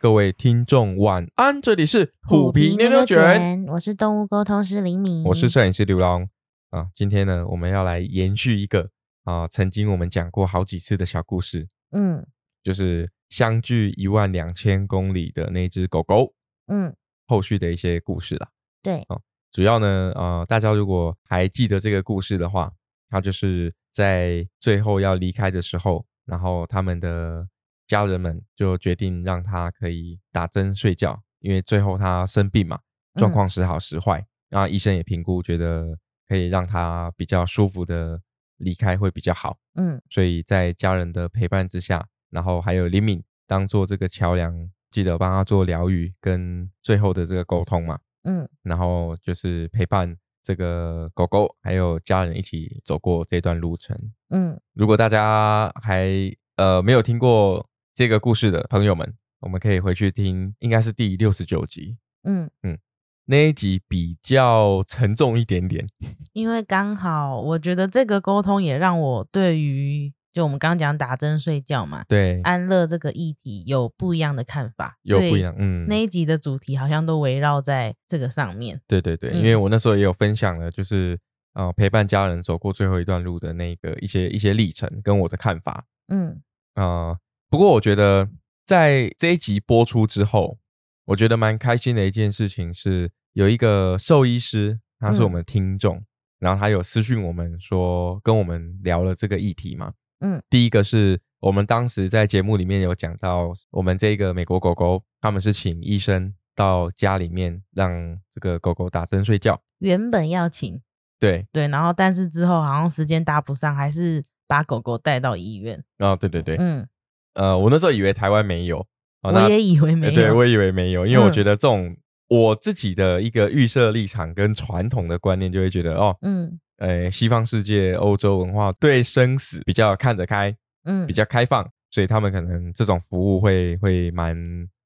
各位听众晚安，这里是虎皮牛牛卷，我是动物沟通师林敏，我是摄影师刘龙啊。今天呢，我们要来延续一个啊，曾经我们讲过好几次的小故事，嗯，就是相距一万两千公里的那只狗狗，嗯，后续的一些故事啦。对，哦，主要呢，呃，大家如果还记得这个故事的话，它就是在最后要离开的时候，然后他们的。家人们就决定让他可以打针睡觉，因为最后他生病嘛，状况时好时坏，然后医生也评估觉得可以让他比较舒服的离开会比较好。嗯，所以在家人的陪伴之下，然后还有李敏当做这个桥梁，记得帮他做疗愈跟最后的这个沟通嘛。嗯，然后就是陪伴这个狗狗还有家人一起走过这段路程。嗯，如果大家还呃没有听过。这个故事的朋友们，我们可以回去听，应该是第六十九集。嗯嗯，那一集比较沉重一点点，因为刚好我觉得这个沟通也让我对于就我们刚刚讲打针睡觉嘛，对安乐这个议题有不一样的看法，有不一样。嗯，那一集的主题好像都围绕在这个上面。对对对，因为我那时候也有分享了，就是呃陪伴家人走过最后一段路的那个一些一些历程跟我的看法。嗯啊。不过我觉得，在这一集播出之后，我觉得蛮开心的一件事情是，有一个兽医师，他是我们听众，然后他有私讯我们说，跟我们聊了这个议题嘛。嗯，第一个是我们当时在节目里面有讲到，我们这个美国狗狗，他们是请医生到家里面让这个狗狗打针睡觉，原本要请，对对，然后但是之后好像时间搭不上，还是把狗狗带到医院。啊，对对对，嗯。呃，我那时候以为台湾没有，我也以为没有，对我以为没有，因为我觉得这种我自己的一个预设立场跟传统的观念，就会觉得哦，嗯，呃，西方世界、欧洲文化对生死比较看得开，嗯，比较开放，所以他们可能这种服务会会蛮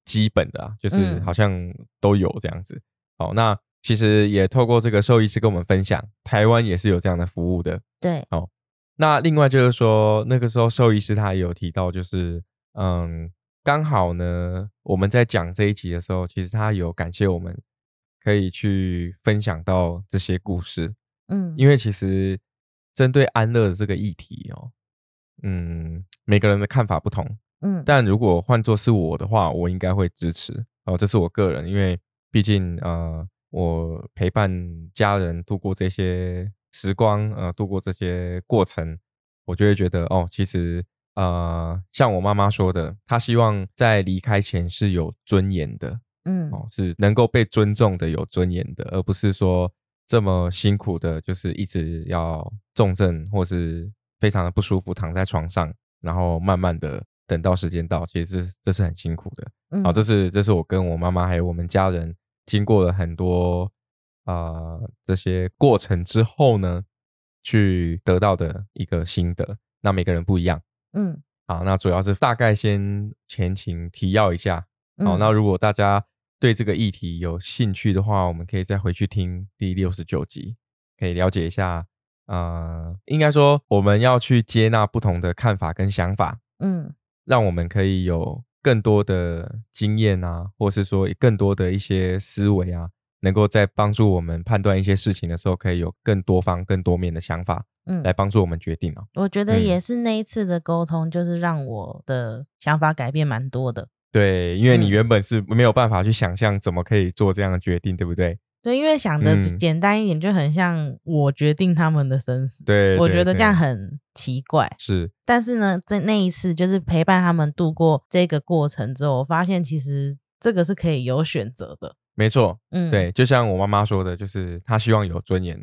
基本的啊，就是好像都有这样子。好，那其实也透过这个兽医师跟我们分享，台湾也是有这样的服务的，对，好。那另外就是说，那个时候兽医师他也有提到，就是嗯，刚好呢，我们在讲这一集的时候，其实他有感谢我们可以去分享到这些故事，嗯，因为其实针对安乐的这个议题哦，嗯，每个人的看法不同，嗯，但如果换作是我的话，我应该会支持。哦，这是我个人，因为毕竟呃，我陪伴家人度过这些。时光，呃，度过这些过程，我就会觉得，哦，其实，呃，像我妈妈说的，她希望在离开前是有尊严的，嗯，哦，是能够被尊重的，有尊严的，而不是说这么辛苦的，就是一直要重症或是非常的不舒服，躺在床上，然后慢慢的等到时间到，其实这是很辛苦的，好，这是这是我跟我妈妈还有我们家人经过了很多。啊，这些过程之后呢，去得到的一个心得，那每个人不一样。嗯，好，那主要是大概先前情提要一下。好，那如果大家对这个议题有兴趣的话，我们可以再回去听第六十九集，可以了解一下。啊，应该说我们要去接纳不同的看法跟想法。嗯，让我们可以有更多的经验啊，或是说更多的一些思维啊。能够在帮助我们判断一些事情的时候，可以有更多方、更多面的想法，嗯，来帮助我们决定哦。我觉得也是那一次的沟通，就是让我的想法改变蛮多的。对，因为你原本是没有办法去想象怎么可以做这样的决定，对不对？对，因为想的简单一点，就很像我决定他们的生死。对，我觉得这样很奇怪。是，但是呢，在那一次就是陪伴他们度过这个过程之后，我发现其实这个是可以有选择的。没错，嗯，对，就像我妈妈说的，就是她希望有尊严，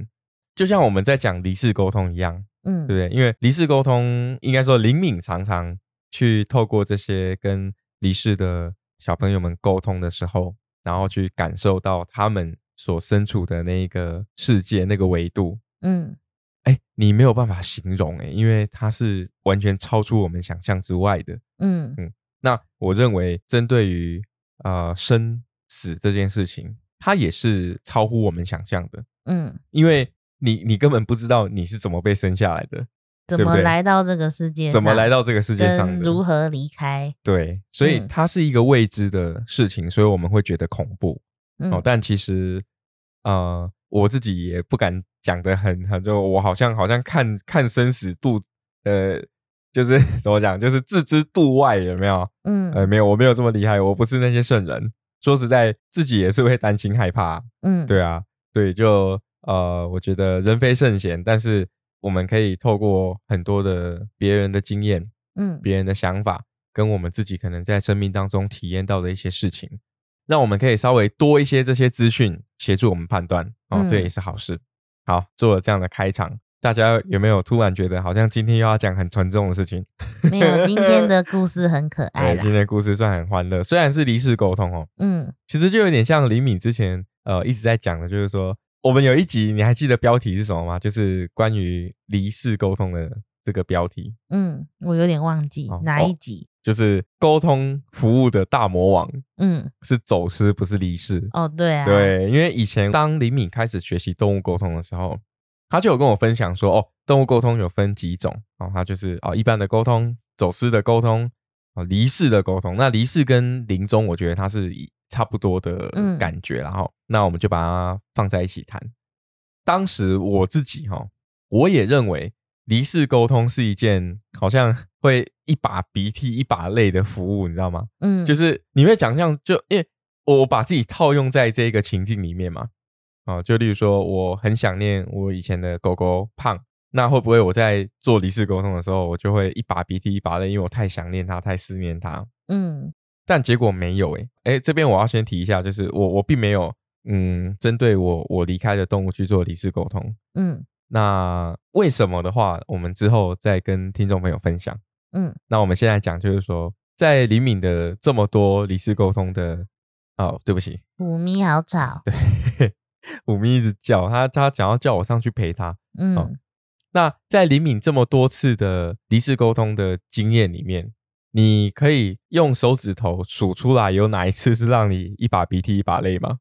就像我们在讲离世沟通一样，嗯，对不对？因为离世沟通，应该说林敏常常去透过这些跟离世的小朋友们沟通的时候，然后去感受到他们所身处的那一个世界、那个维度，嗯，哎，你没有办法形容，哎，因为它是完全超出我们想象之外的，嗯嗯。那我认为，针对于啊生。死这件事情，它也是超乎我们想象的。嗯，因为你你根本不知道你是怎么被生下来的。怎么来到这个世界上，怎么来到这个世界上的？如何离开？对，所以嗯它是一个未知的事情，所以我们会觉得恐怖。嗯，哦，但其实呃，我自己也不敢讲的很很，就我好像好像看看生死度，呃，就是 怎么讲，就是置之度外，有没有？嗯呃，没有，我没有这么厉害，我不是那些圣人。说实在，自己也是会担心害怕。嗯，对啊，对，就呃，我觉得人非圣贤，但是我们可以透过很多的别人的经验，嗯别人的想法，跟我们自己可能在生命当中体验到的一些事情，让我们可以稍微多一些这些资讯，协助我们判断哦，这也嗯是好事。好，做了这样的开场，大家有没有突然觉得好像今天又要讲很沉重的事情？没有，今天的 故事很可爱对，今。天的故事算很欢乐，虽然是离世沟通哦，嗯其实就有点像李敏之前呃一直在讲的，就是说我们有一集你还记得标题是什么吗？就是关于离世沟通的这个标题，嗯，我有点忘记哦哪一集。就是沟通服务的大魔王嗯，是走失，不是离世。哦，对啊，，对，因为以前当李敏开始学习动物沟通的时候，他就有跟我分享说，哦，动物沟通有分几种，哦，他就是哦一般的沟通、走失的沟通、哦离世的沟通。那离世跟临终，我觉得它是差不多的嗯感觉，然后那我们就把它放在一起谈。当时我自己哈、我也认为离世沟通是一件好像会一把鼻涕一把泪的服务，你知道吗？嗯，就是你会想象，就因为我把自己套用在这个情境里面嘛，啊，就例如说，我很想念我以前的狗狗胖，那会不会我在做离世沟通的时候，我就会一把鼻涕一把泪，因为我太想念它，太思念它。嗯但结果没有诶、诶、这边我要先提一下，就是我我并没有嗯针对我我离开的动物去做离世沟通。嗯那为什么的话，我们之后再跟听众朋友分享。嗯那我们现在讲就是说，在李敏的这么多离世沟通的，哦，对不起，虎咪好吵。虎咪一直叫他，他想要叫我上去陪他。嗯那在李敏这么多次的离世沟通的经验里面，你可以用手指头数出来有哪一次是让你一把鼻涕一把泪吗？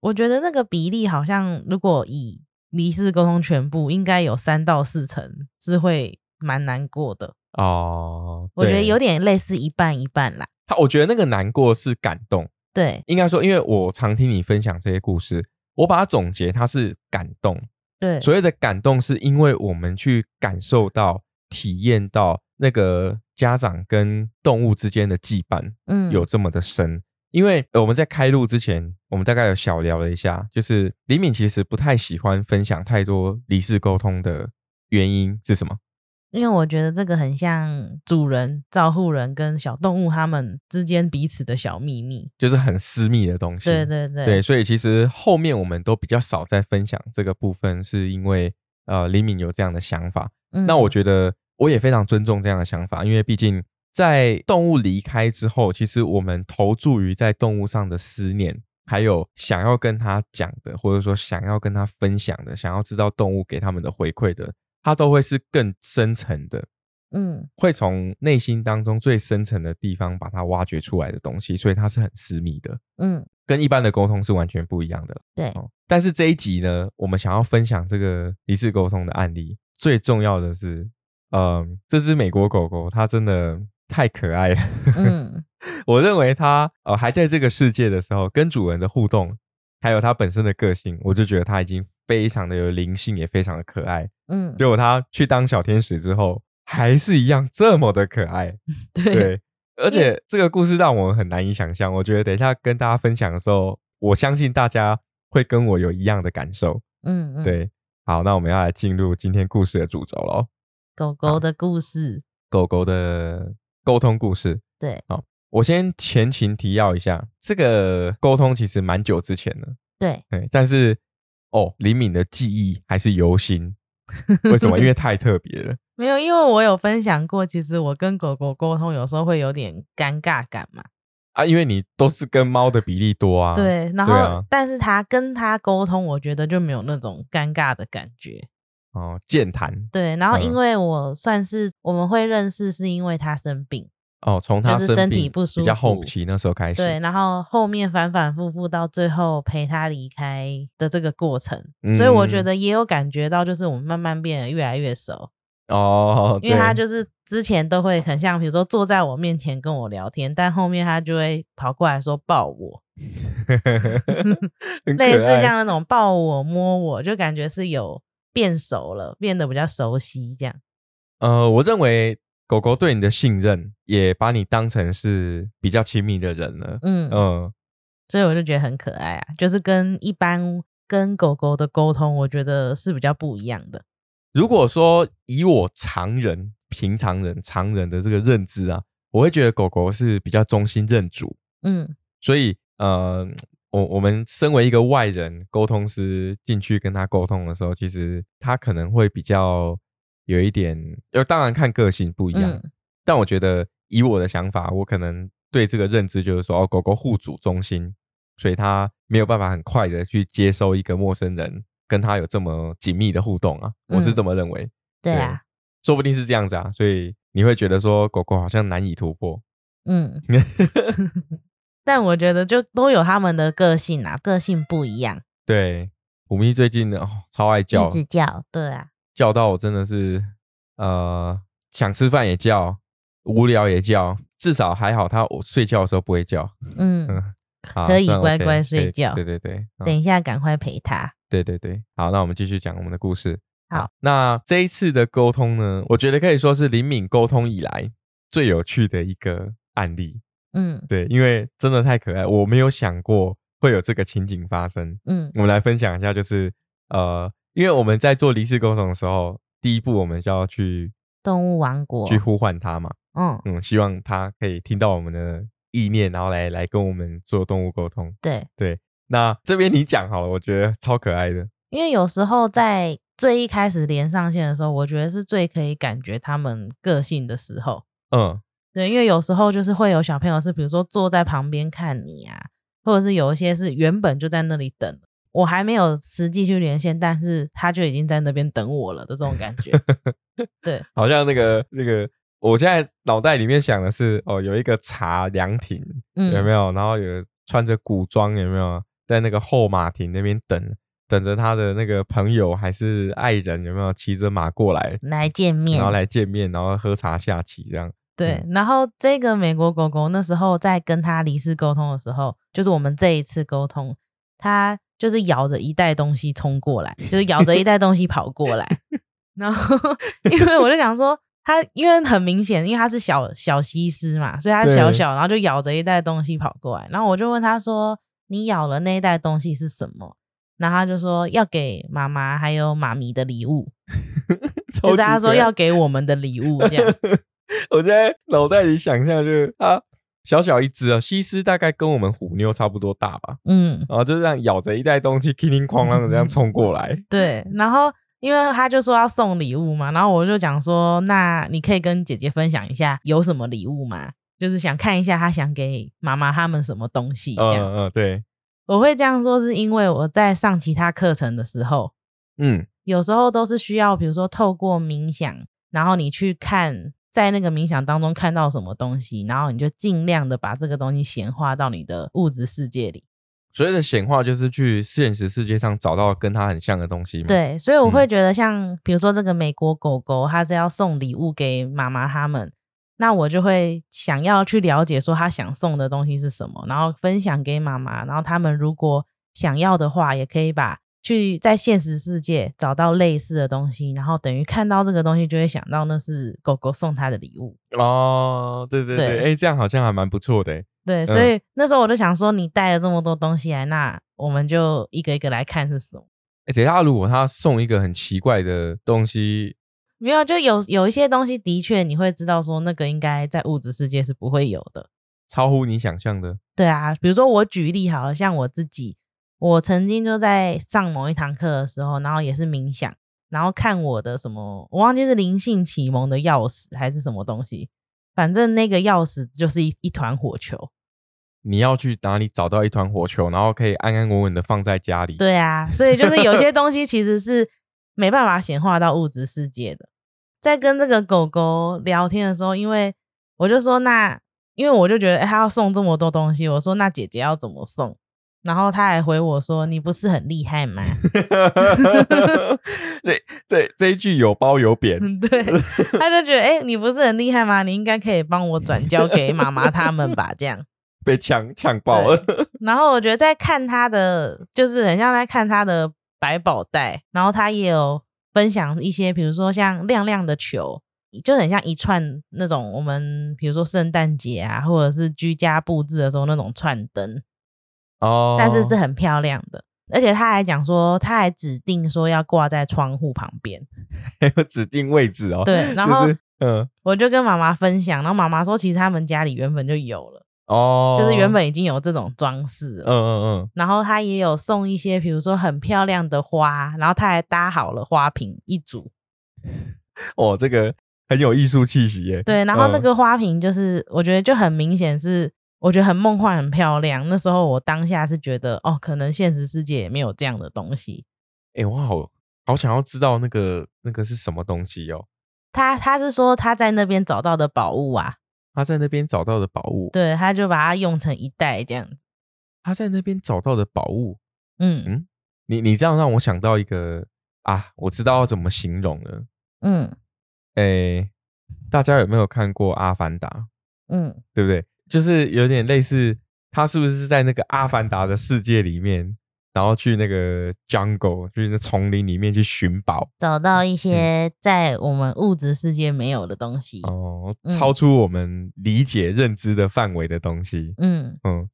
我觉得那个比例好像，如果以离世沟通全部，应该有三到四成是会蛮难过的。哦，我觉得有点类似一半一半啦。他，我觉得那个难过是感动，对应该说，因为我常听你分享这些故事，我把它总结，它是感动。对，所谓的感动，是因为我们去感受到、体验到那个家长跟动物之间的羁绊嗯有这么的深。因为呃我们在开录之前，我们大概有小聊了一下，就是李敏其实不太喜欢分享太多离世沟通的原因是什么？因为我觉得这个很像主人、照护人跟小动物他们之间彼此的小秘密。就是很私密的东西。对对对，对，所以其实后面我们都比较少在分享这个部分，是因为呃李敏有这样的想法。嗯那我觉得我也非常尊重这样的想法，因为毕竟在动物离开之后，其实我们投注于在动物上的思念，还有想要跟他讲的，或者说想要跟他分享的，想要知道动物给他们的回馈的，它都会是更深层的，嗯会从内心当中最深层的地方把它挖掘出来的东西，所以它是很私密的，嗯，跟一般的沟通是完全不一样的。对，哦，但是这一集呢，我们想要分享这个一次沟通的案例，最重要的是，嗯，这只美国狗狗它真的太可爱了。嗯 我认为它呃还在这个世界的时候，跟主人的互动，还有它本身的个性，我就觉得它已经非常的有灵性，也非常的可爱。嗯，结果他去当小天使之后，还是一样这么的可爱。对，对，而且这个故事让我很难以想象。我觉得等一下跟大家分享的时候，我相信大家会跟我有一样的感受。嗯嗯，对，好，那我们要来进入今天故事的主轴喽。狗狗的故事，狗狗的沟通故事，对好我先前情提要一下，这个沟通其实蛮久之前了，对，对，但是哦，李敏的记忆还是犹新。为什么？因为 太特别了。没有，因为我有分享过，其实我跟狗狗沟通有时候会有点尴尬感嘛。啊，因为你都是跟猫的比例多啊。，对，然后、啊但是他跟他沟通，我觉得就没有那种尴尬的感觉。哦，健谈对，然后因嗯为我算是我们会认识，是因为他生病，哦，从他就是身体不舒服比较后期那时候开始。对，然后后面反反复复到最后陪他离开的这个过程，所以我觉嗯得也有感觉到，就是我们慢慢变得越来越熟。哦，因为他就是之前都会很像，比如说坐在我面前跟我聊天，但后面他就会跑过来说抱我，很类似像那种抱我摸我，就感觉是有变熟了，变得比较熟悉这样。呃，我认为狗狗对你的信任，也把你当成是比较亲密的人了。嗯，嗯，所以我就觉得很可爱啊，就是跟一般跟狗狗的沟通，我觉得是比较不一样的。如果说以我常人、平常人、常人的这个认知啊，我会觉得狗狗是比较忠心认主，嗯所以呃，我我们身为一个外人沟通师进去跟他沟通的时候，其实他可能会比较有一点，呃，当然看个性不一样，嗯。但我觉得以我的想法，我可能对这个认知就是说，哦，狗狗护主中心，所以它没有办法很快的去接收一个陌生人跟他有这么紧密的互动啊，我是嗯这么认为，对啊，说不定是这样子啊，所以你会觉得说狗狗好像难以突破，嗯。但我觉得就都有他们的个性啊，个性不一样，对，虎咪最近哦超爱叫一，直叫，对啊，叫到我真的是呃想吃饭也叫，无聊也叫，至少还好他我睡觉的时候不会叫，嗯，好可以乖乖睡觉对对对，嗯等一下赶快陪他。对对对，好，那我们继续讲我们的故事。好，那这一次的沟通呢，我觉得可以说是灵敏沟通以来最有趣的一个案例。嗯对，因为真的太可爱，我没有想过会有这个情景发生。嗯我们来分享一下，就是呃，因为我们在做离世沟通的时候，第一步我们就要去动物王国，去呼唤它嘛，嗯，嗯，希望它可以听到我们的意念，然后来来跟我们做动物沟通。对，对，那这边你讲好了，我觉得超可爱的。因为有时候在最一开始连上线的时候，我觉得是最可以感觉他们个性的时候。嗯，对，因为有时候就是会有小朋友是，比如说坐在旁边看你啊，或者是有一些是原本就在那里等，我还没有实际去连线，但是他就已经在那边等我了的这种感觉。对，好像那个那个，我现在脑袋里面想的是，哦，有一个茶凉亭，嗯，有没有？然后有穿着古装，有没有？在那个后马亭那边等，等着他的那个朋友还是爱人，有没有骑着马过来，来见面然后？来见面，然后喝茶下棋这样。对，然后这个美国狗狗那时候在跟他离世沟通的时候，就是我们这一次沟通，它就是咬着一袋东西冲过来，就是咬着一袋东西跑过来，然后因为我就想说。他因为很明显，因为他是小小西施嘛，所以他小小，然后就咬着一袋东西跑过来。然后我就问他说：“你咬了那一袋东西是什么？”然后他就说要给妈妈还有妈咪的礼物，就是他说要给我们的礼物这样。我在脑袋里想象就是它小小一只啊，西施大概跟我们虎妞差不多大吧，嗯，然后就这样咬着一袋东西，叮叮哐啷的这样冲过来。对，然后因为他就说要送礼物嘛，然后我就讲说，那你可以跟姐姐分享一下有什么礼物吗？就是想看一下他想给妈妈他们什么东西这嗯样。嗯，对，我会这样说是因为我在上其他课程的时候，嗯有时候都是需要，比如说透过冥想，然后你去看在那个冥想当中看到什么东西，然后你就尽量的把这个东西显化到你的物质世界里。所谓的显化就是去现实世界上找到跟它很像的东西嘛。，对，所以我嗯会觉得像比如说这个美国狗狗，它是要送礼物给妈妈他们，那我就会想要去了解说他想送的东西是什么，然后分享给妈妈，然后他们如果想要的话，也可以把去在现实世界找到类似的东西，然后等于看到这个东西就会想到那是狗狗送他的礼物。哦，对对对，对哎，这样好像还蛮不错的欸。对，所以那时候我就想说，你带了这么多东西来，那我们就一个一个来看是什么。哎，等一下，如果他送一个很奇怪的东西，没有，就有有一些东西的确你会知道说那个应该在物质世界是不会有的。超乎你想象的，对啊，比如说我举例好了，像我自己，我曾经就在上某一堂课的时候，然后也是冥想，然后看我的什么，我忘记是灵性启蒙的钥匙还是什么东西，反正那个钥匙就是一一团火球。你要去哪里找到一团火球，然后可以安安稳稳的放在家里。对啊，所以就是有些东西其实是没办法显化到物质世界的。在跟这个狗狗聊天的时候，因为我就说那，因为我就觉得、欸、他要送这么多东西，我说那姐姐要怎么送？然后他还回我说：“你不是很厉害吗 对，这这一句有褒有贬，嗯，对，他就觉得，哎、你不是很厉害吗？你应该可以帮我转交给妈妈他们吧，这样。被呛呛爆了。然后我觉得在看他的，就是很像在看他的百宝袋，然后他也有分享一些，比如说像亮亮的球，就很像一串那种我们比如说圣诞节啊，或者是居家布置的时候那种串灯，哦，但是是很漂亮的。而且他还讲说，他还指定说要挂在窗户旁边。还有指定位置哦。对，然后 就是嗯我就跟妈妈分享，然后妈妈说，其实他们家里原本就有了，哦，就是原本已经有这种装饰了。嗯嗯嗯，然后他也有送一些，比如说很漂亮的花，然后他还搭好了花瓶一组。哦，这个很有艺术气息耶。对，然后那嗯个花瓶就是我觉得就很明显是，我觉得很梦幻、很漂亮。那时候我当下是觉得，哦，可能现实世界也没有这样的东西。哎、我好好想要知道那个那个是什么东西哦。他他是说他在那边找到的宝物啊，他在那边找到的宝物，对，他就把它用成一袋这样子。他在那边找到的宝物，嗯嗯，你你这样让我想到一个啊，我知道要怎么形容了。嗯哎、大家有没有看过《阿凡达》？嗯，对不对？就是有点类似，他是不是在那个阿凡达的世界里面，然后去那个 jungle，就是那丛林里面去寻宝找到一些在我们物质世界没有的东西。哦，嗯超出我们理解认知的范围的东西。嗯，嗯，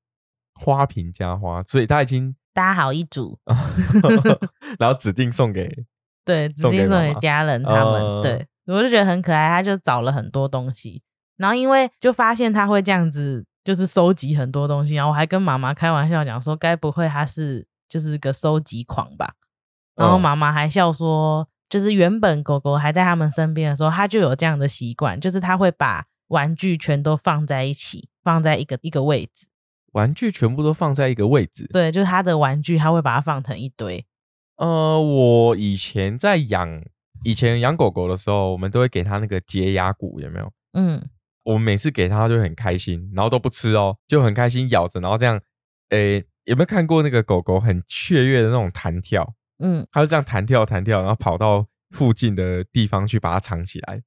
花瓶加花，所以他已经，搭好一组，然后指定送给对，指定送给家人他们。哦对，我就觉得很可爱，他就找了很多东西，然后因为就发现他会这样子，就是收集很多东西，然后我还跟妈妈开玩笑讲说，该不会他是就是个收集狂吧？然后哦妈妈还笑说，就是原本狗狗还在他们身边的时候，他就有这样的习惯，就是他会把玩具全都放在一起，放在一个一个位置。玩具全部都放在一个位置。对，就是他的玩具，他会把它放成一堆。呃，我以前在养，以前养狗狗的时候，我们都会给它那个洁牙骨，有没有？嗯，我们每次给它就很开心，然后都不吃哦，就很开心咬着，然后这样，诶，有没有看过那个狗狗很雀跃的那种弹跳？嗯，它就这样弹跳弹跳，然后跑到附近的地方去把它藏起来。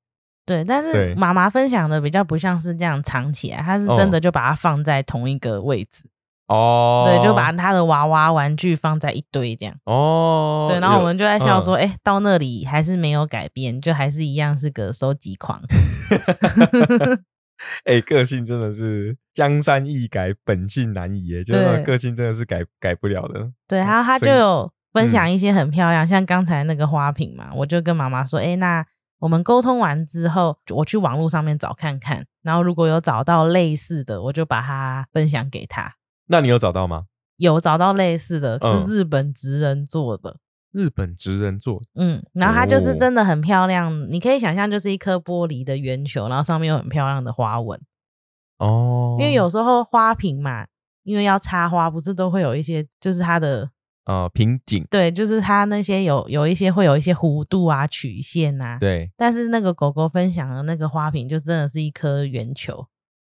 对，但是对妈妈分享的比较不像是这样藏起来，它是真的就把它放在同一个位置，哦，对，就把她的娃娃玩具放在一堆这样。哦，对，然后我有们就在笑嗯说，哎、到那里还是没有改变，就还是一样是个收集狂。哎、个性真的是江山易改，本性难移耶，就是那个个性真的是改改不了的。对，然后他就有分享嗯一些很漂亮，像刚才那个花瓶嘛，我就跟妈妈说，哎、那我们沟通完之后，我去网络上面找看看，然后如果有找到类似的，我就把它分享给他。那你有找到吗？有找到类似的，嗯是日本职人做的，日本职人做的嗯，然后它就是哦真的很漂亮，你可以想象就是一颗玻璃的圆球，然后上面有很漂亮的花纹。哦，因为有时候花瓶嘛，因为要插花，不是都会有一些，就是它的呃瓶颈，对，就是它那些有有一些会有一些弧度啊、曲线啊。对，但是那个狗狗分享的那个花瓶，就真的是一颗圆球。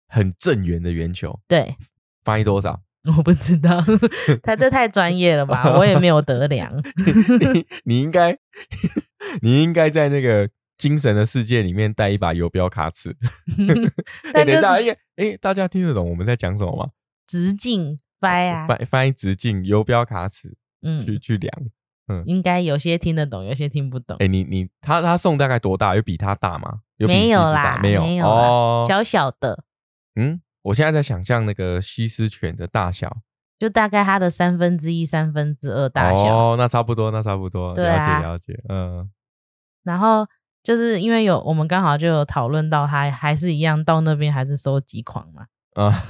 很正圆的圆球，对，翻译多少？我不知道，他这太专业了吧？我也没有得量。你 你应该 你应该在那个精神的世界里面带一把游标卡尺。哎、等一下，是哎哎，大家听得懂我们在讲什么吗？直径掰啊，翻翻直径游标卡尺去嗯，去去量。嗯应该有些听得懂，有些听不懂哎、。你你他他送大概多大？有比他大吗？没有啦没有没有哦。小小的，嗯，我现在在想象那个西施犬的大小就大概它的三分之一、三分之二大小。哦，那差不多，那差不多，了对啊解了解，嗯，然后就是因为有我们刚好就有讨论到他还是一样到那边还是收集狂嘛，啊，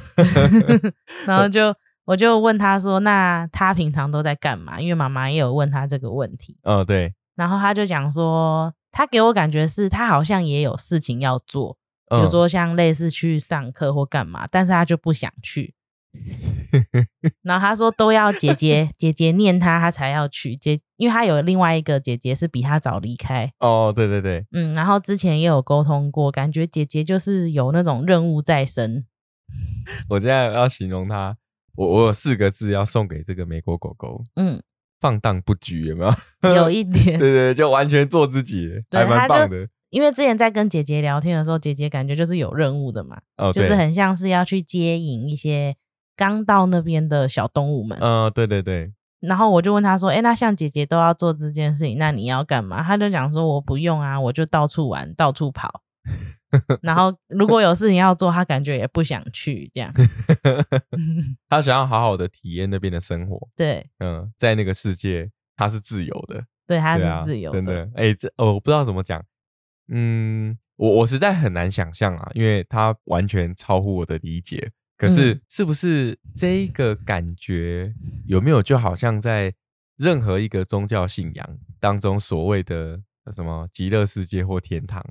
然后就我就问他说，那他平常都在干嘛？因为妈妈也有问他这个问题，嗯，对，然后他就讲说，他给我感觉是他好像也有事情要做，比如嗯说像类似去上课或干嘛，但是他就不想去。然后他说都要姐姐姐姐念他，他才要去。姐，因为他有另外一个姐姐是比他早离开，哦，对对对，嗯，然后之前也有沟通过，感觉姐姐就是有那种任务在身。我现在要形容他，我我有四个字要送给这个美国狗狗，嗯，放荡不拘，有没有？有一点，对对，就完全做自己，还蛮棒的。因为之前在跟姐姐聊天的时候，姐姐感觉就是有任务的嘛，哦，就是很像是要去接引一些刚到那边的小动物们。嗯，对对对。然后我就问他说：“哎，那像姐姐都要做这件事情，那你要干嘛？”他就讲说：“我不用啊，我就到处玩，到处跑。然后如果有事情要做，他感觉也不想去这样。他想要好好的体验那边的生活。对，嗯，在那个世界他是自由的。对，他是自由的。真的，哎，这哦，我不知道怎么讲。嗯，我我实在很难想象啊，因为它完全超乎我的理解。可是，是不是这个感觉有没有就好像在任何一个宗教信仰当中所谓的什么极乐世界或天堂，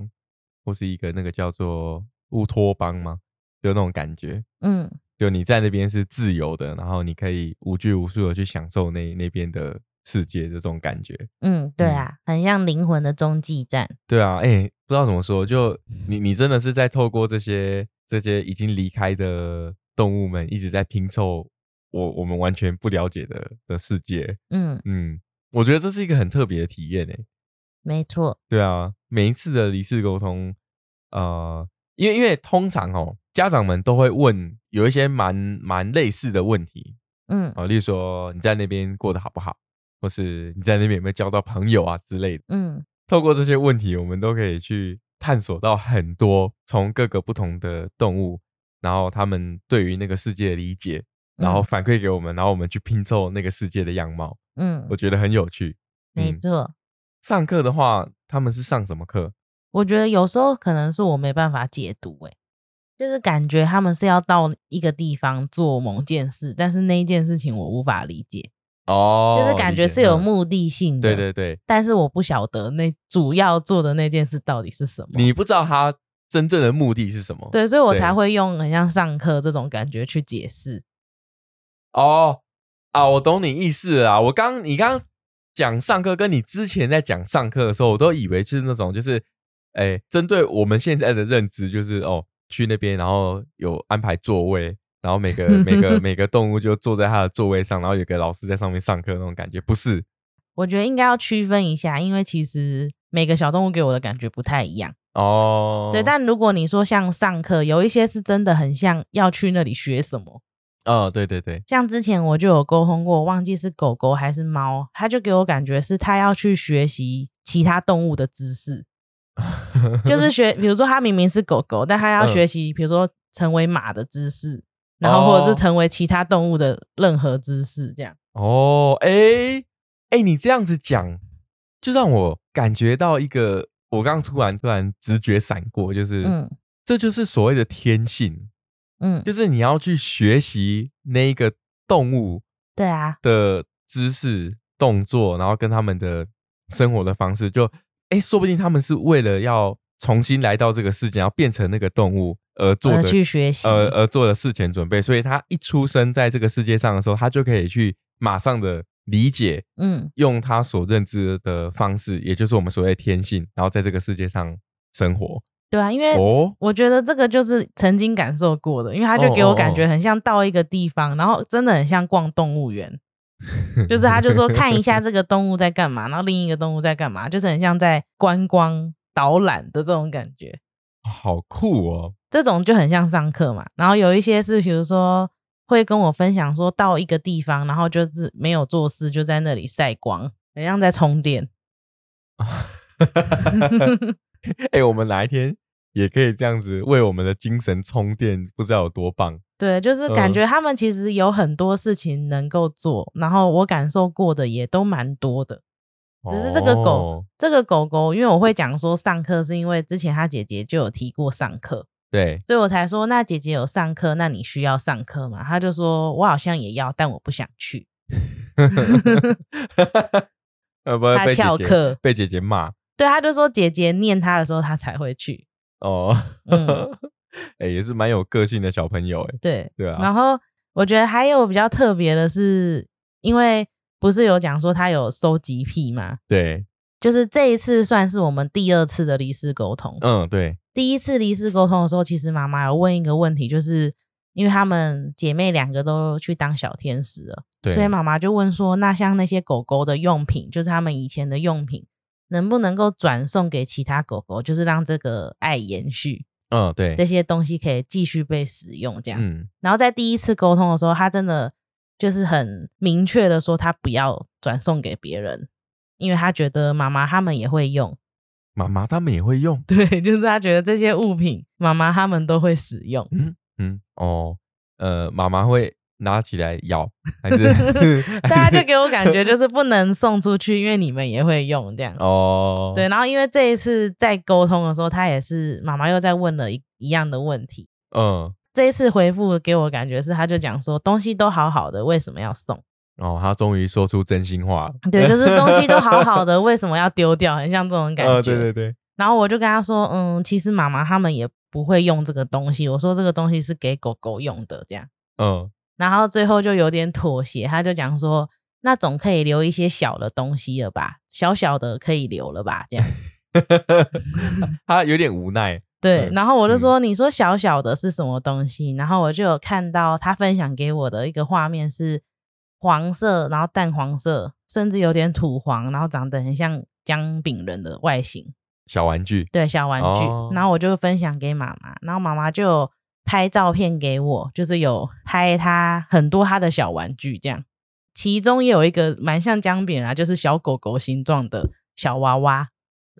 或是一个那个叫做乌托邦吗？就那种感觉，嗯，就你在那边是自由的，然后你可以无拘无束的去享受那那边的世界的这种感觉。嗯，对啊，很像灵魂的中继站。对啊，哎，不知道怎么说，就你你真的是在透过这些这些已经离开的。动物们一直在拼凑我我们完全不了解的的世界，嗯嗯，我觉得这是一个很特别的体验诶。没错，对啊，每一次的离世沟通，呃，因为因为通常哦，家长们都会问有一些蛮蛮类似的问题，嗯啊，例如说你在那边过得好不好，或是你在那边有没有交到朋友啊之类的，嗯，透过这些问题，我们都可以去探索到很多从各个不同的动物。然后他们对于那个世界的理解，然后反馈给我们，然后我们去拼凑那个世界的样貌。嗯，我觉得很有趣。没错。上课的话，他们是上什么课？我觉得有时候可能是我没办法解读，哎，就是感觉他们是要到一个地方做某件事，但是那一件事情我无法理解。哦，就是感觉是有目的性的。对对对。但是我不晓得那主要做的那件事到底是什么。你不知道他。真正的目的是什么？对，所以我才会用很像上课这种感觉去解释。哦，啊，我懂你意思啊。我刚你刚刚讲上课，跟你之前在讲上课的时候，我都以为是那种，就是，哎，针对我们现在的认知，就是哦，去那边，然后有安排座位，然后每个每个 每个动物就坐在它的座位上，然后有个老师在上面上课那种感觉，不是？我觉得应该要区分一下，因为其实每个小动物给我的感觉不太一样。哦，对，但如果你说像上课，有一些是真的很像要去那里学什么。哦，对对对，像之前我就有沟通过，忘记是狗狗还是猫，它就给我感觉是它要去学习其他动物的知识，就是学，比如说它明明是狗狗，但它要学习，比如说成为马的知识，然后或者是成为其他动物的任何姿势，这样。哦，哎哎，你这样子讲，就让我感觉到一个。我刚突然突然直觉闪过，就是，嗯，这就是所谓的天性，嗯，就是你要去学习那一个动物，对啊的姿势、动作，然后跟他们的生活的方式，就，哎，说不定他们是为了要重新来到这个世界，要变成那个动物而做的去学习，呃，而做的事前准备，所以他一出生在这个世界上的时候，他就可以去马上的。理解，嗯，用他所认知的方式，也就是我们所谓天性，然后在这个世界上生活。对啊，因为我觉得这个就是曾经感受过的，因为他就给我感觉很像到一个地方，然后真的很像逛动物园，就是他就说看一下这个动物在干嘛，然后另一个动物在干嘛，就是很像在观光导览的这种感觉，好酷哦！这种就很像上课嘛，然后有一些是比如说。会跟我分享说到一个地方，然后就是没有做事，就在那里晒光，很像在充电。哎，我们哪一天也可以这样子为我们的精神充电，不知道有多棒。对，就是感觉他们其实有很多事情能够做，然后我感受过的也都蛮多的。只是这个狗，这个狗狗，因为我会讲说上课，是因为之前他姐姐就有提过上课。对，所以我才说，那姐姐有上课，那你需要上课吗？他就说，我好像也要，但我不想去。呃，不，他翘课，被姐姐骂。对，他就说姐姐念他的时候，他才会去。哦，嗯，哎，也是蛮有个性的小朋友，哎，对，对啊。然后我觉得还有比较特别的是，因为不是有讲说他有收集癖吗？对，就是这一次算是我们第二次的离世沟通。嗯，对。第一次离世沟通的时候，其实妈妈有问一个问题，就是因为他们姐妹两个都去当小天使了，所以妈妈就问说，那像那些狗狗的用品，就是他们以前的用品，能不能够转送给其他狗狗，就是让这个爱延续，嗯，对，这些东西可以继续被使用这样。嗯然后在第一次沟通的时候，他真的就是很明确的说，他不要转送给别人，因为他觉得妈妈他们也会用。妈妈他们也会用，对，就是他觉得这些物品妈妈他们都会使用。嗯嗯，哦，呃，妈妈会拿起来咬，还是 大家就给我感觉 就是不能送出去，因为你们也会用这样。哦，对，然后因为这一次在沟通的时候，他也是妈妈又在问了一一样的问题。嗯，这一次回复给我感觉是，他就讲说东西都好好的，为什么要送？哦，他终于说出真心话了，对，就是东西都好好的，为什么要丢掉？很像这种感 觉。呃，对对对，然后我就跟他说，嗯，其实妈妈他们也不会用这个东西。我说这个东西是给狗狗用的，这样。嗯，然后最后就有点妥协，他就讲说，那总可以留一些小的东西了吧？小小的可以留了吧？这样。他有点无奈，对，嗯然后我就说，你说小小的是什么东西？然后我就有看到他分享给我的一个画面是黄色，然后淡黄色，甚至有点土黄，然后长得很像姜饼人的外形。小玩具，对，小玩具。哦然后我就分享给妈妈，然后妈妈就有拍照片给我，就是有拍她很多她的小玩具这样，其中也有一个蛮像姜饼人啊，就是小狗狗形状的小娃娃。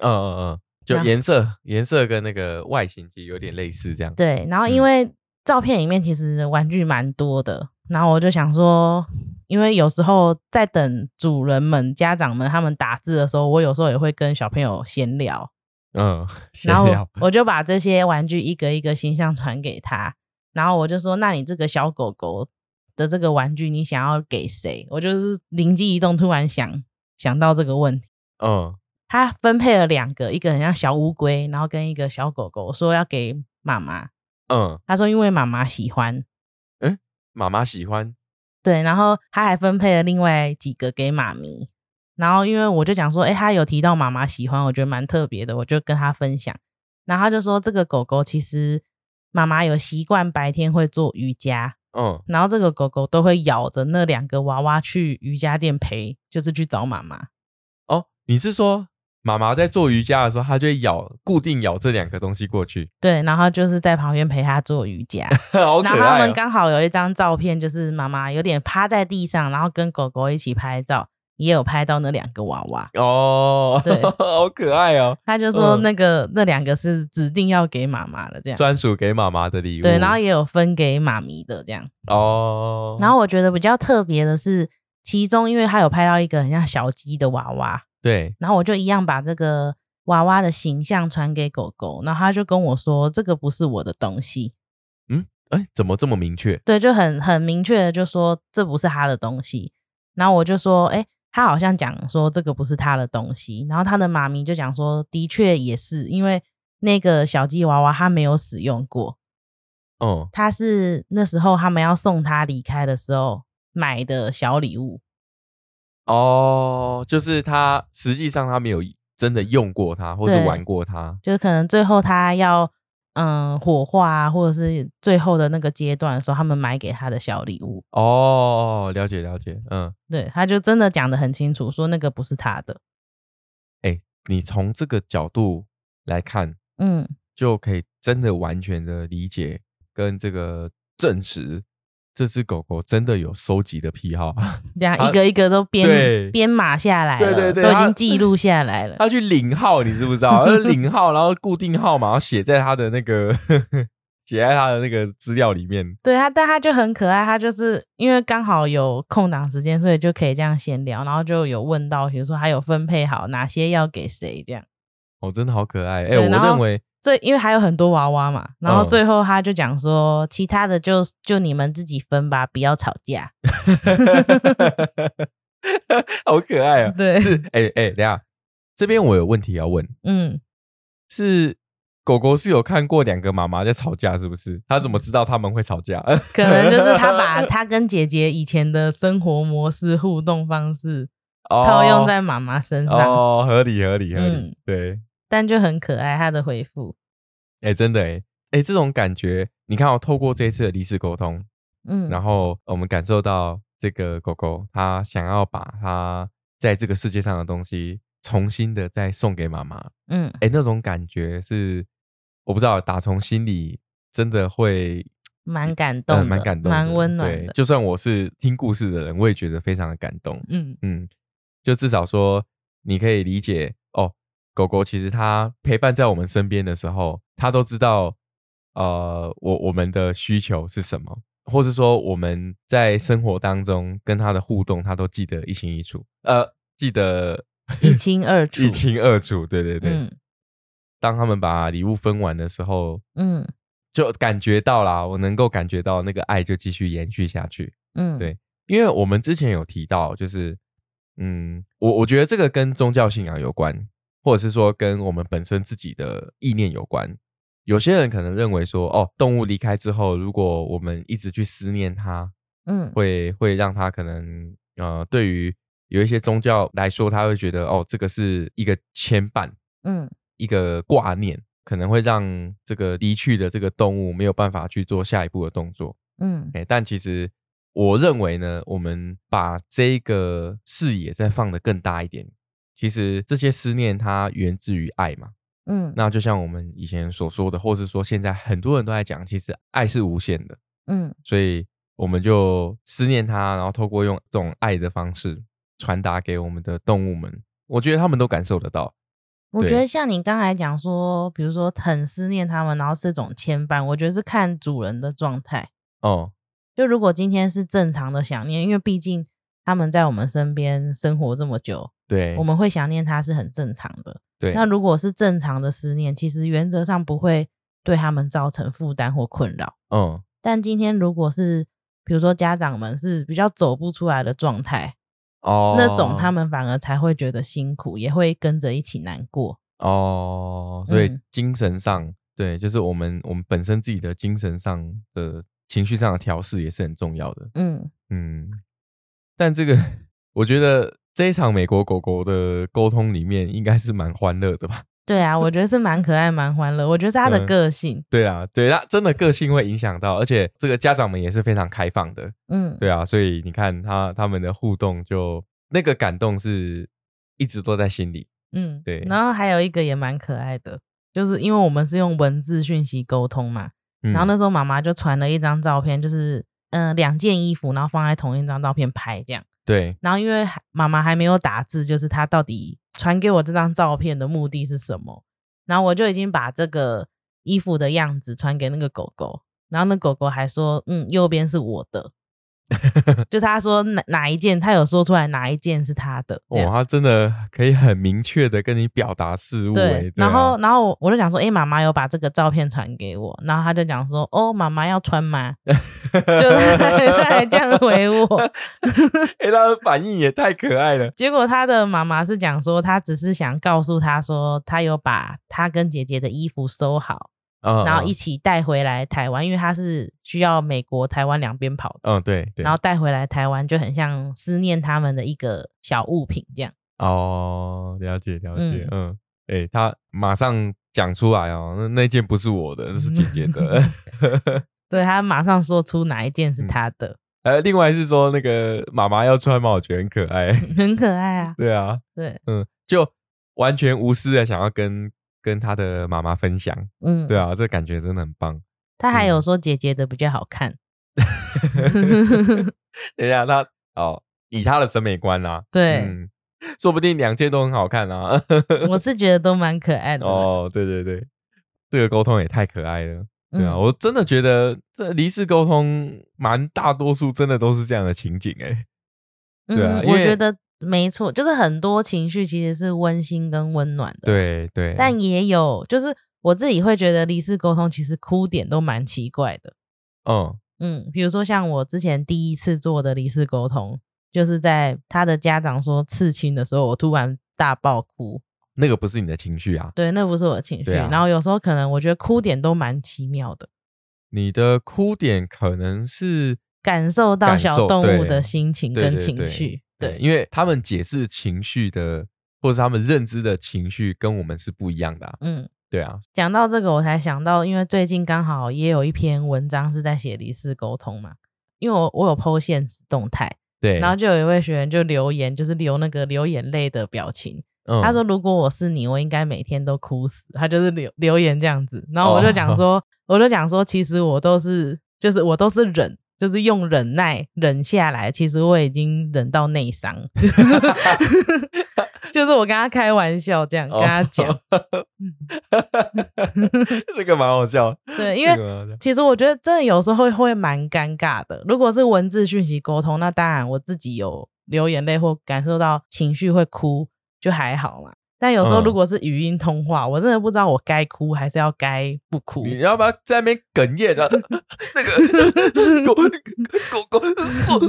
嗯嗯嗯，就那颜色颜色跟那个外形其实有点类似，这样，对，然后因嗯为照片里面其实玩具蛮多的，然后我就想说，因为有时候在等主人们、家长们他们打字的时候，我有时候也会跟小朋友闲聊，嗯，然后我就把这些玩具一个一个形象传给他，然后我就说，那你这个小狗狗的这个玩具，你想要给谁？我就是灵机一动，突然想想到这个问题。嗯他分配了两个，一个很像小乌龟，然后跟一个小狗狗，说要给妈妈。嗯，他说因为妈妈喜欢，妈妈喜欢，对，然后他还分配了另外几个给妈咪。然后因为我就讲说，哎，他有提到妈妈喜欢，我觉得蛮特别的，我就跟他分享。然后他就说，这个狗狗其实妈妈有习惯白天会做瑜伽，嗯，然后这个狗狗都会咬着那两个娃娃去瑜伽店陪，就是去找妈妈。哦，你是说妈妈在做瑜伽的时候，她就会咬固定咬这两个东西过去，对，然后就是在旁边陪他做瑜伽。好可然后他们刚好有一张照片，就是妈妈有点趴在地上，然后跟狗狗一起拍照，也有拍到那两个娃娃。哦，对。好可爱哦，他就说嗯。那个、那两个是指定要给妈妈的这样，专属给妈妈的礼物，对，然后也有分给妈咪的这样。哦，然后我觉得比较特别的是，其中因为他有拍到一个很像小鸡的娃娃，对，然后我就一样把这个娃娃的形象传给狗狗，然后他就跟我说这个不是我的东西，嗯，哎，怎么这么明确？对，就很很明确的就说这不是他的东西。然后我就说，哎，他好像讲说这个不是他的东西。然后他的妈咪就讲说，的确也是，因为那个小鸡娃娃他没有使用过，哦，他是那时候他们要送他离开的时候买的小礼物。哦，就是他实际上他没有真的用过它，或是对玩过它，就是可能最后他要嗯火化啊，或者是最后的那个阶段的时候，他们买给他的小礼物。哦，了解了解，嗯，对，他就真的讲得很清楚，说那个不是他的。哎，你从这个角度来看，嗯，就可以真的完全的理解跟这个证实，这只狗狗真的有收集的癖好，这样一个一个都对编编码下来了，对对对都已经记录下来了。它去领号，你知不知道？它 领号，然后固定号码，然后写在它的那个写在它的那个资料里面。对他，但他就很可爱，他就是因为刚好有空档时间，所以就可以这样闲聊，然后就有问到，比如说还有分配好哪些要给谁这样。哦，真的好可爱。哎、我认为，最因为还有很多娃娃嘛，然后嗯最后他就讲说，其他的就就你们自己分吧，不要吵架。好可爱啊！对，是，哎、哎、等下，这边我有问题要问，嗯，是狗狗是有看过两个妈妈在吵架，是不是？它怎么知道他们会吵架？可能就是他把 他跟姐姐以前的生活模式、互动方式套用在妈妈身上，哦，合理合理合理，嗯对，但就很可爱他的回复。哎、真的哎、哎、这种感觉，你看，我透过这一次的离世沟通，嗯，然后我们感受到这个狗狗它想要把它在这个世界上的东西重新的再送给妈妈，嗯哎，那种感觉是我不知道，打从心里真的会蛮感动蛮感动，蛮温暖对的。就算我是听故事的人，我也觉得非常的感动。嗯嗯，就至少说你可以理解哦，狗狗其实它陪伴在我们身边的时候，它都知道呃我我们的需求是什么，或是说我们在生活当中跟它的互动，它都记得一清一楚，呃，记得一清二楚一清二楚。对对对，嗯。当他们把礼物分完的时候，嗯。就感觉到啦，我能够感觉到那个爱就继续延续下去。嗯，对因为我们之前有提到，就是嗯，我我觉得这个跟宗教信仰有关，或者是说跟我们本身自己的意念有关。有些人可能认为说，哦，动物离开之后，如果我们一直去思念它，嗯会会让它可能呃，对于有一些宗教来说，他会觉得哦，这个是一个牵绊，嗯一个挂念，可能会让这个离去的这个动物没有办法去做下一步的动作。嗯哎，但其实我认为呢，我们把这个视野再放得更大一点，其实这些思念它源自于爱嘛。嗯那就像我们以前所说的，或是说现在很多人都在讲，其实爱是无限的，嗯所以我们就思念它，然后透过用这种爱的方式传达给我们的动物们，我觉得他们都感受得到。我觉得像你刚才讲说，比如说很思念他们，然后是一种牵绊，我觉得是看主人的状态。哦，就如果今天是正常的想念，因为毕竟他们在我们身边生活这么久，对，我们会想念他是很正常的。对，那如果是正常的思念，其实原则上不会对他们造成负担或困扰。嗯，但今天如果是比如说家长们是比较走不出来的状态，哦，那种他们反而才会觉得辛苦，也会跟着一起难过。哦，所以嗯精神上，对，就是我们我们本身自己的精神上的情绪上的调试也是很重要的。嗯嗯，但这个 我觉得这一场美国狗狗的沟通里面应该是蛮欢乐的吧？对啊，我觉得是蛮可爱、蛮欢乐。我觉得是他的嗯个性。对啊，对，它真的个性会影响到，而且这个家长们也是非常开放的。嗯，对啊，所以你看他他们的互动就那个感动是一直都在心里。嗯，对然后还有一个也蛮可爱的，就是因为我们是用文字讯息沟通嘛，嗯然后那时候妈妈就传了一张照片，就是嗯、呃两件衣服，然后放在同一张照片拍这样。对，然后因为妈妈还没有打字，就是她到底传给我这张照片的目的是什么？然后我就已经把这个衣服的样子传给那个狗狗，然后那狗狗还说，嗯，右边是我的，就他说哪哪一件，他有说出来哪一件是他的，这哇，样他真的可以很明确的跟你表达事物、欸。对，然啊后然后我我就想说，诶，妈妈有把这个照片传给我，然后他就讲说，哦，妈妈要穿吗？就他他还这样回我，哎、他的反应也太可爱了。结果他的妈妈是讲说，他只是想告诉他说，他有把他跟姐姐的衣服收好，嗯，然后一嗯起带回来台湾，因为他是需要美国、台湾两边跑的，嗯，对对，然后带回来台湾就很像思念他们的一个小物品这样。哦，了解了解，嗯嗯，哎、他马上讲出来哦，那那件不是我的，那是姐姐的。对他马上说出哪一件是嗯他的，呃，另外是说那个妈妈要穿吗？我觉得很可爱。很可爱啊。对啊，对，嗯，就完全无私的想要跟跟他的妈妈分享。嗯，对啊，这感觉真的很棒。他还有嗯说姐姐的比较好看。等一下，他哦，以他的审美观啊、对嗯，说不定两件都很好看啊。我是觉得都蛮可爱的。哦，对对对，这个沟通也太可爱了。对啊，嗯我真的觉得这离世沟通蛮大多数真的都是这样的情景哎、对啊嗯，我觉得没错，就是很多情绪其实是温馨跟温暖的。，对对，但也有就是我自己会觉得离世沟通其实哭点都蛮奇怪的。嗯嗯，比如说像我之前第一次做的离世沟通，就是在他的家长说刺青的时候，我突然大爆哭。那个不是你的情绪啊，对，那不是我的情绪。啊然后有时候可能我觉得哭点都蛮奇妙的，你的哭点可能是感受到小动物的心情跟情绪。对，因为他们解释情绪的，或者是他们认知的情绪跟我们是不一样的、啊。嗯，对啊，讲到这个，我才想到，因为最近刚好也有一篇文章是在写离世沟通嘛，因为我我有 PO 现实动态，对，然后就有一位学员就留言，就是留那个流眼泪的表情。嗯他说：“如果我是你，我应该每天都哭死。”他就是留留言这样子，然后我就讲 说，我就讲说，其实我都是，就是我都是忍，就是用忍耐忍下来。其实我已经忍到内伤，就是我跟他开玩笑这样跟他讲。这个蛮好笑，对，因为其实我觉得真的有时候会会蛮尴尬的。如果是文字讯息沟通，那当然我自己有流眼泪或感受到情绪会哭，就还好嘛。但有时候嗯如果是语音通话，我真的不知道我该哭还是要该不哭。你要不要在那边哽咽的？那个狗狗狗说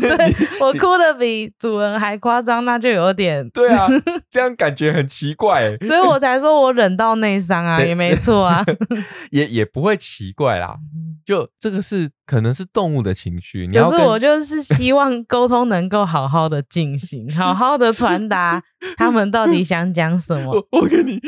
对我哭的比主人还夸张，那就有点，对啊，这样感觉很奇怪欸，所以我才说我忍到内伤啊，也没错啊。也也不会奇怪啦。就这个是可能是动物的情绪，你要可是我就是希望沟通能够好好的进行，好好的传达他们到底想讲什么，我我跟你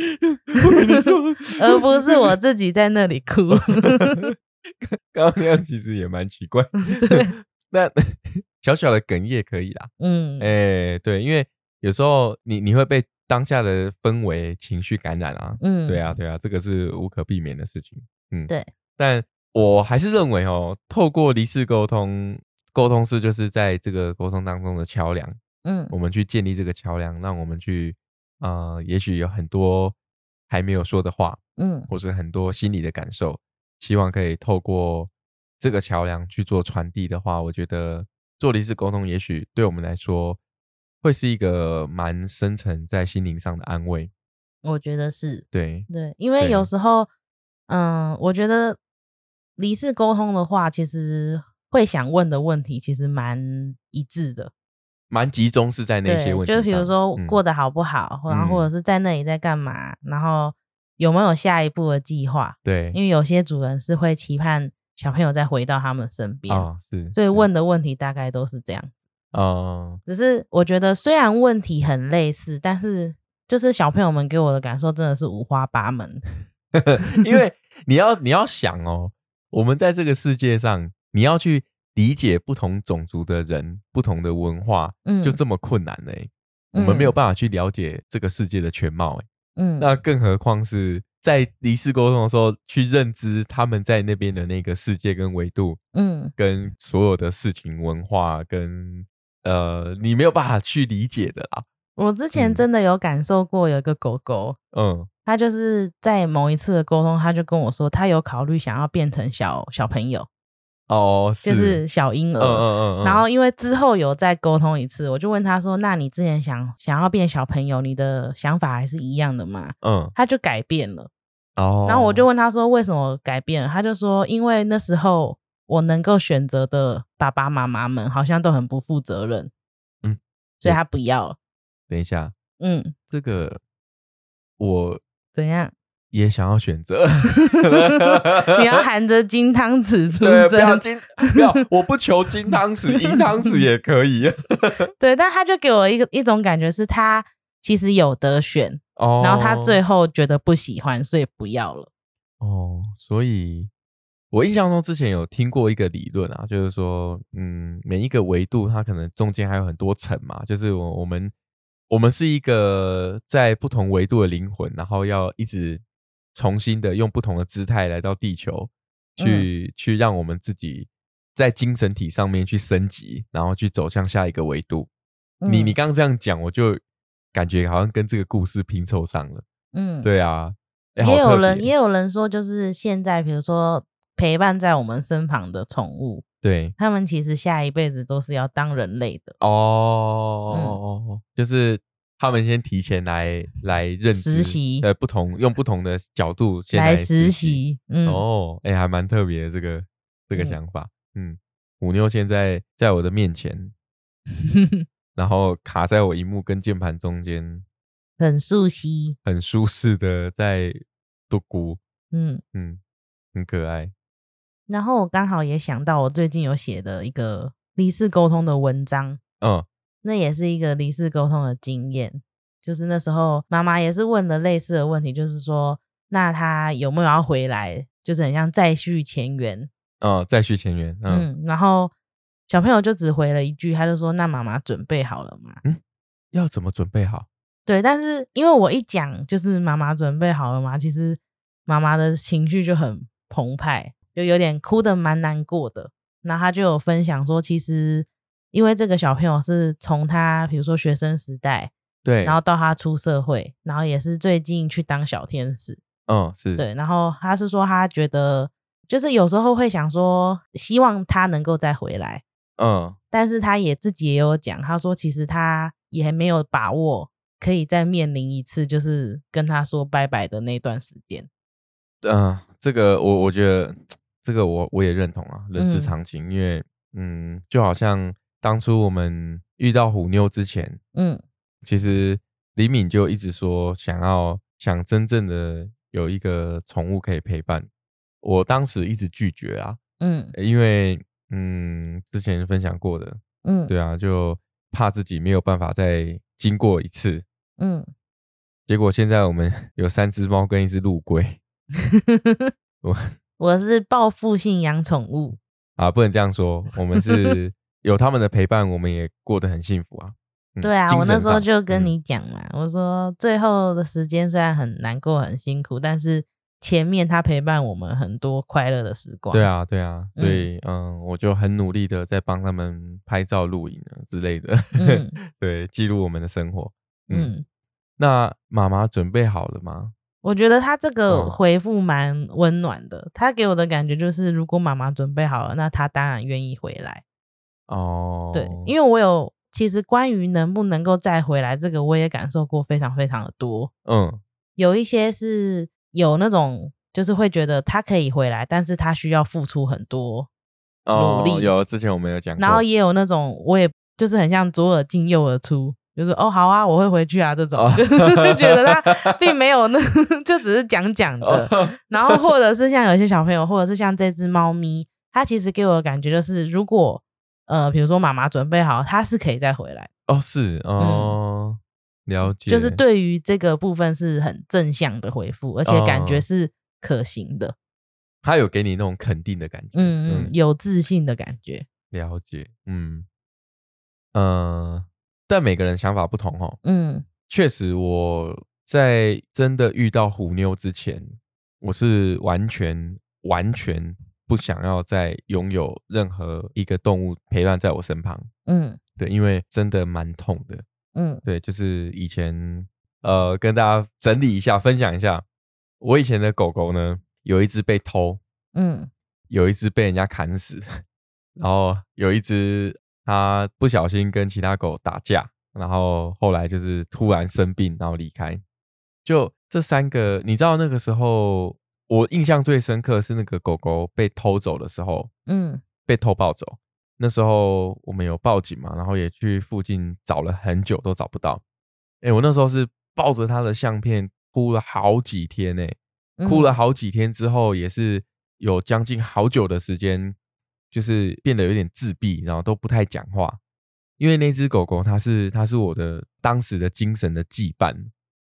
我跟你说，而不是我自己在那里哭。刚刚那样其实也蛮奇怪。对，那 小小的哽咽可以啦，嗯，哎、对，因为有时候你你会被当下的氛围情绪感染啊，嗯，对啊，对啊，这个是无可避免的事情。嗯，对。但我还是认为哦，透过离世沟通，沟通是就是在这个沟通当中的桥梁，嗯。我们去建立这个桥梁，让我们去呃，也许有很多还没有说的话，嗯。或是很多心里的感受，希望可以透过这个桥梁去做传递的话，我觉得做离世沟通，也许对我们来说会是一个蛮深层在心灵上的安慰。我觉得是对，对，因为有时候，嗯，我觉得离世沟通的话，其实会想问的问题其实蛮一致的。蛮集中是在那些对，问题就是比如上说嗯过得好不好，然后或者是在那里在干嘛，然后有没有下一步的计划？对因为有些主人是会期盼小朋友再回到他们身边，啊、是，所以是问的问题大概都是这样。嗯只是我觉得虽然问题很类似，但是就是小朋友们给我的感受真的是五花八门。因为你要你要想哦，我们在这个世界上，你要去理解不同种族的人、不同的文化，嗯。就这么困难嘞、我们没有嗯。办法去了解这个世界的全貌、欸，嗯，那更何况是在离世沟通的时候，去认知他们在那边的那个世界跟维度，嗯。跟所有的事情、文化跟呃，你没有办法去理解的啦。我之。前嗯。真的有感受过，有一个狗狗，嗯它就是在某一次的沟通，他就跟我说，他有考虑想要变成小小朋友，哦，就是小婴儿。嗯嗯嗯嗯，然后因为之后有再沟通一次，我就问他说：“那你之前想想要变小朋友，你的想法还是一样的吗嗯？”他就改变了。哦，然后我就问他说：“为什么改变了？”他就说：“因为那时候我能够选择的爸爸妈妈们好像都很不负责任，嗯，所以他不要了。等一下，嗯，这个我怎样？也想要选择，你要 含着金汤匙出生，不要生，金，不要，我不求金汤匙，银汤匙也可以。对，但他就给我一个一种感觉是他其实有得选，哦，然后他最后觉得不喜欢，所以不要了。哦，所以我印象中之前有听过一个理论啊，就是说，嗯，每一个维度它可能中间还有很多层嘛，就是我我们我们是一个在不同维度的灵魂，然后要一直重新的用不同的姿态来到地球，去、去让我们自己在精神体上面去升级，然后去走向下一个维度。你嗯你刚刚这样讲，我就感觉好像跟这个故事拼凑上了。嗯，对啊，也有人也有人说，就是现在比如说陪伴在我们身旁的宠物，对他们其实下一辈子都是要当人类的。哦，就是他们先提前来来认知实习呃，不同用不同的角度先来实实。习，嗯，哦，哎、还蛮特别的这个这个嗯想法。嗯，虎妞现在在我的面前，然后卡在我荧幕跟键盘中间，很熟悉，很舒适的在度咕，嗯。嗯，很可爱。然后我刚好也想到，我最近有写的一个离世沟通的文章，嗯那也是一个离世沟通的经验。就是那时候妈妈也是问了类似的问题，就是说，那他有没有要回来？就是很像再续前缘，嗯，再续前缘。嗯嗯，然后小朋友就只回了一句，他就说：“那妈妈准备好了吗？”嗯要怎么准备好？对，但是因为我一讲就是妈妈准备好了吗？其实妈妈的情绪就很澎湃，就有点哭的蛮难过的。那他就有分享说，其实因为这个小朋友是从他比如说学生时代，对，然后到他出社会，然后也是最近去当小天使，嗯，是对，然后他是说他觉得就是有时候会想说，希望他能够再回来，嗯，但是他也自己也有讲，他说其实他也还没有把握可以再面临一次就是跟他说拜拜的那段时间。嗯，这个我我觉得这个我我也认同啊，人之嗯。常情，因为嗯，就好像当初我们遇到虎妞之前，嗯。其实李敏就一直说想要想真正的有一个宠物可以陪伴，我当时一直拒绝啊，嗯。因为嗯之前分享过的，嗯，对啊，就怕自己没有办法再经过一次，嗯，结果现在我们 有三只猫跟一只陆龟，我我是报复性养宠物。啊不能这样说，我们是 有他们的陪伴，我们也过得很幸福啊。嗯对啊，我那时候就跟你讲嘛，我说最后的时间虽然很难过、很辛苦，但是前面他陪伴我们很多快乐的时光。对，啊，对啊，嗯所以嗯我就很努力的在帮他们拍照、录影啊之类的，嗯 对，记录我们的生活。嗯，嗯，那妈妈准备好了吗？我觉得他这个哦回复蛮温暖的，他给我的感觉就是，如果妈妈准备好了，那他当然愿意回来。哦，对，因为我有其实关于能不能够再回来这个，我也感受过非常非常的多。嗯。有一些是有那种，就是会觉得他可以回来，但是他需要付出很多，哦努力有之前我们有讲。过，然后也有那种，我也就是很像左耳进右耳出，就是哦好啊，我会回去啊这种，哦。就是 觉得他并没有那，就只是讲讲的。然后或者是像有些小朋友，或者是像这只猫咪，它其实给我的感觉就是，如果呃比如说妈妈准备好，它是可以再回来，哦是哦，了解，嗯就是对于这个部分是很正向的回复，而且感觉哦。是可行的，他有给你那种肯定的感觉，嗯嗯，有自信的感觉，了解，嗯。呃，但每个人想法不同哦。嗯确实，我在真的遇到虎妞之前，我是完全完全不想要再拥有任何一个动物陪伴在我身旁。嗯对，因为真的蛮痛的。嗯对，就是以前呃，跟大家整理一下，分享一下，我以前的狗狗呢，有一只被偷，嗯有一只被人家砍死，然后有一只它不小心跟其他狗打架，然后后来就是突然生病，然后离开。就这三个，你知道那个时候我印象最深刻是那个狗狗被偷走的时候，嗯被偷抱走。那时候我们有报警嘛，然后也去附近找了很久都找不到。哎、我那时候是抱着他的相片哭了好几天呢、嗯，哭了好几天之后，也是有将近好久的时间，就是变得有点自闭，然后都不太讲话。因为那只狗狗它是它是我的当时的精神的羁绊，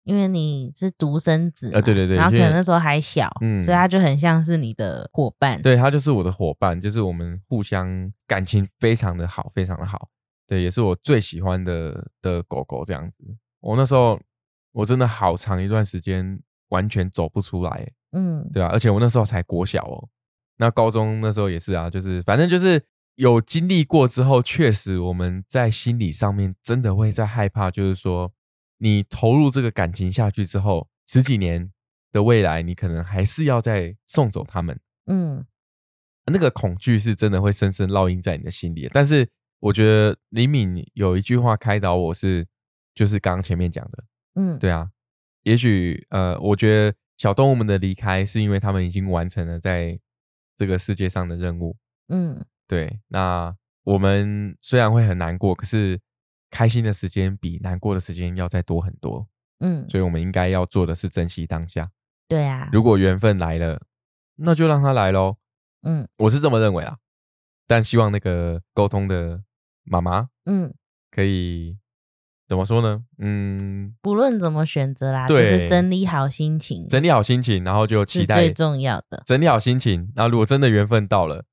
因为你是独生子嘛，呃对对对然后可能那时候还小，嗯所以它就很像是你的伙伴，，对它就是我的伙伴，就是我们互相感情非常的好，非常的好。对，也是我最喜欢的的狗狗这样子。我那时候我真的好长一段时间完全走不出来，嗯对啊，而且我那时候才国小哦，那高中那时候也是啊，就是反正就是有经历过之后，确实我们在心理上面真的会在害怕，就是说你投入这个感情下去之后，十几年的未来，你可能还是要再送走他们，嗯。那个恐惧是真的会深深烙印在你的心里。但是我觉得李敏有一句话开导我是，就是刚刚前面讲的，嗯，对啊，也许呃，我觉得小动物们的离开是因为他们已经完成了在这个世界上的任务。嗯对，那我们虽然会很难过，可是开心的时间比难过的时间要再多很多，嗯，所以我们应该要做的是珍惜当下。对啊，如果缘分来了，那就让它来喽。嗯我是这么认为啊，但希望那个沟通的妈妈嗯，可以怎么说呢？嗯，不论怎么选择啦，就是整理好心情，整理好心情，然后就期待最重要的。整理好心情。那如果真的缘分到了，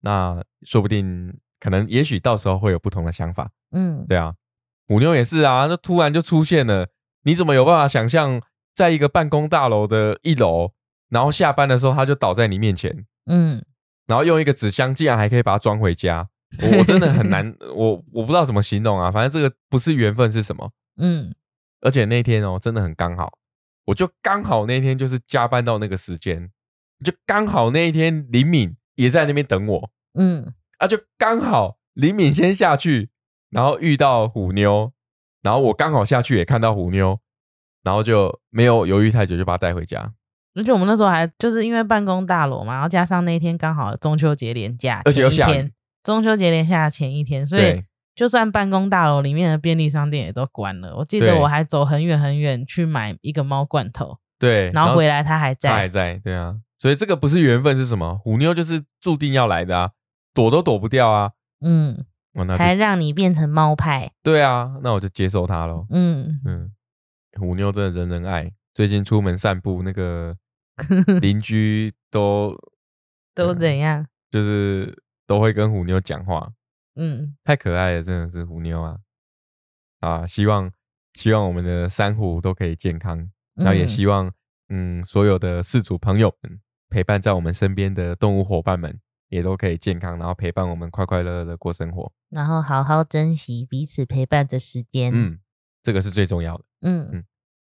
那说不定可能也许到时候会有不同的想法。嗯，对啊，虎妞也是啊，就突然就出现了，你怎么有办法想象，在一个办公大楼的一楼，然后下班的时候他就倒在你面前，嗯，然后用一个纸箱，竟然还可以把它装回家，我我真的很 难，我我不知道怎么形容啊，反正这个不是缘分是什么，嗯，而且那天哦，真的很刚好，我就刚好那天就是加班到那个时间，就刚好那一天林敏也在那边等我，嗯，啊，就刚好林敏先下去，然后遇到虎妞，然后我刚好下去也看到虎妞，然后就没有犹豫太久，就把她带回家，而且我们那时候还就是因为办公大楼嘛，然后加上那一天刚好中秋节连假，而且又下雨前一天，中秋节连假前一天，所以对就算办公大楼里面的便利商店也都关了。我记得对我还走很远很远去买一个猫罐头，对，然后回来它还他还在。在，对啊，所以这个不是缘分是什么？虎妞就是注定要来的啊，躲都躲不掉啊，嗯，哦，那就还让你变成猫派。对啊，那我就接受它喽。嗯，嗯，虎妞真的人人爱，最近出门散步，那个 邻居都都怎样？就是都会跟虎妞讲话，嗯，太可爱了，真的是虎妞啊！啊，希望希望我们的珊瑚都可以健康，然后也嗯希望嗯所有的饲主朋友们陪伴在我们身边的动物伙伴们也都可以健康，然后陪伴我们快快乐乐的过生活。然后好好珍惜彼此陪伴的时间。嗯，这个是最重要的。嗯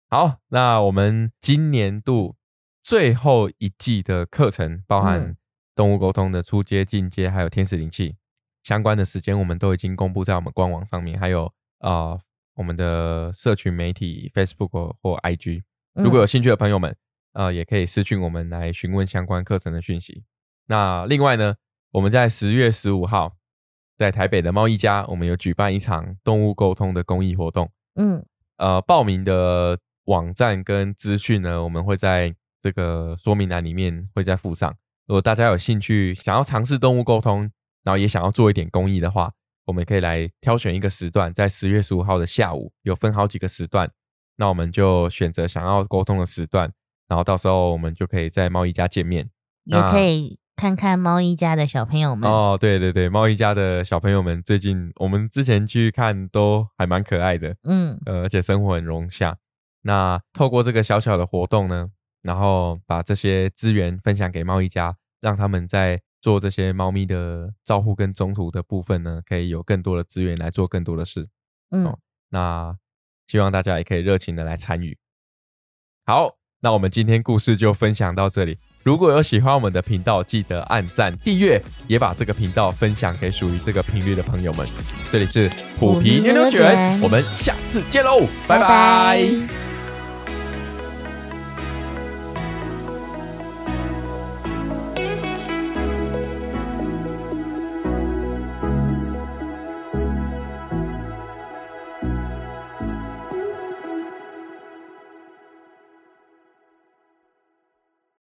好，那我们今年度最后一季的课程，包含嗯动物沟通的初阶、进阶，还有天使灵气相关的时间，我们都已经公布在我们官网上面，还有啊、呃我们的社群媒体 Facebook 或 IG。如果有兴趣的朋友们，呃，也可以私讯我们来询问相关课程的讯息。那另外呢，我们在十月十五号在台北的贸易家，我们有举办一场动物沟通的公益活动。嗯呃，报名的网站跟资讯呢，我们会在这个说明栏里面会再附上。如果大家有兴趣想要尝试动物沟通，然后也想要做一点公益的话，我们可以来挑选一个时段，在十月十五号的下午，有分好几个时段，那我们就选择想要沟通的时段，然后到时候我们就可以在猫一家见面。也可以看看猫一家的小朋友们。哦，对对对，猫一家的小朋友们最近我们之前去看都还蛮可爱的。嗯呃，而且生活很融洽。那透过这个小小的活动呢，然后把这些资源分享给猫一家，让他们在做这些猫咪的照护跟中途的部分呢，可以有更多的资源来做更多的事。嗯哦，那希望大家也可以热情的来参与。好，那我们今天故事就分享到这里。如果有喜欢我们的频道，记得按赞、订阅，也把这个频道分享给属于这个频率的朋友们。这里是虎皮牛牛卷，我们下次见喽，拜拜